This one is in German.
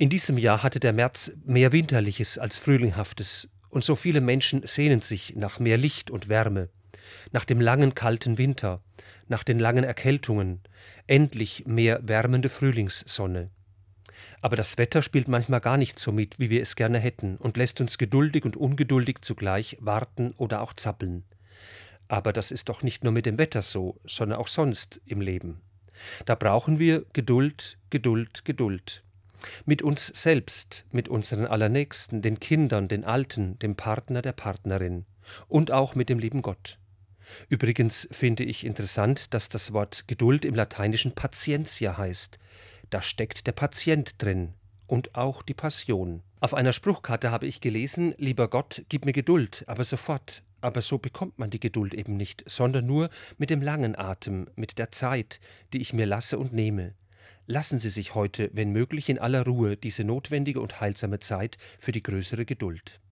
In diesem Jahr hatte der März mehr Winterliches als Frühlinghaftes, und so viele Menschen sehnen sich nach mehr Licht und Wärme, nach dem langen kalten Winter, nach den langen Erkältungen, endlich mehr wärmende Frühlingssonne. Aber das Wetter spielt manchmal gar nicht so mit, wie wir es gerne hätten, und lässt uns geduldig und ungeduldig zugleich warten oder auch zappeln. Aber das ist doch nicht nur mit dem Wetter so, sondern auch sonst im Leben. Da brauchen wir Geduld, Geduld, Geduld. Mit uns selbst, mit unseren Allernächsten, den Kindern, den Alten, dem Partner, der Partnerin und auch mit dem lieben Gott. Übrigens finde ich interessant, dass das Wort Geduld im Lateinischen Patientia heißt. Da steckt der Patient drin und auch die Passion. Auf einer Spruchkarte habe ich gelesen, lieber Gott, gib mir Geduld, aber sofort. Aber so bekommt man die Geduld eben nicht, sondern nur mit dem langen Atem, mit der Zeit, die ich mir lasse und nehme. Lassen Sie sich heute, wenn möglich, in aller Ruhe diese notwendige und heilsame Zeit für die größere Geduld.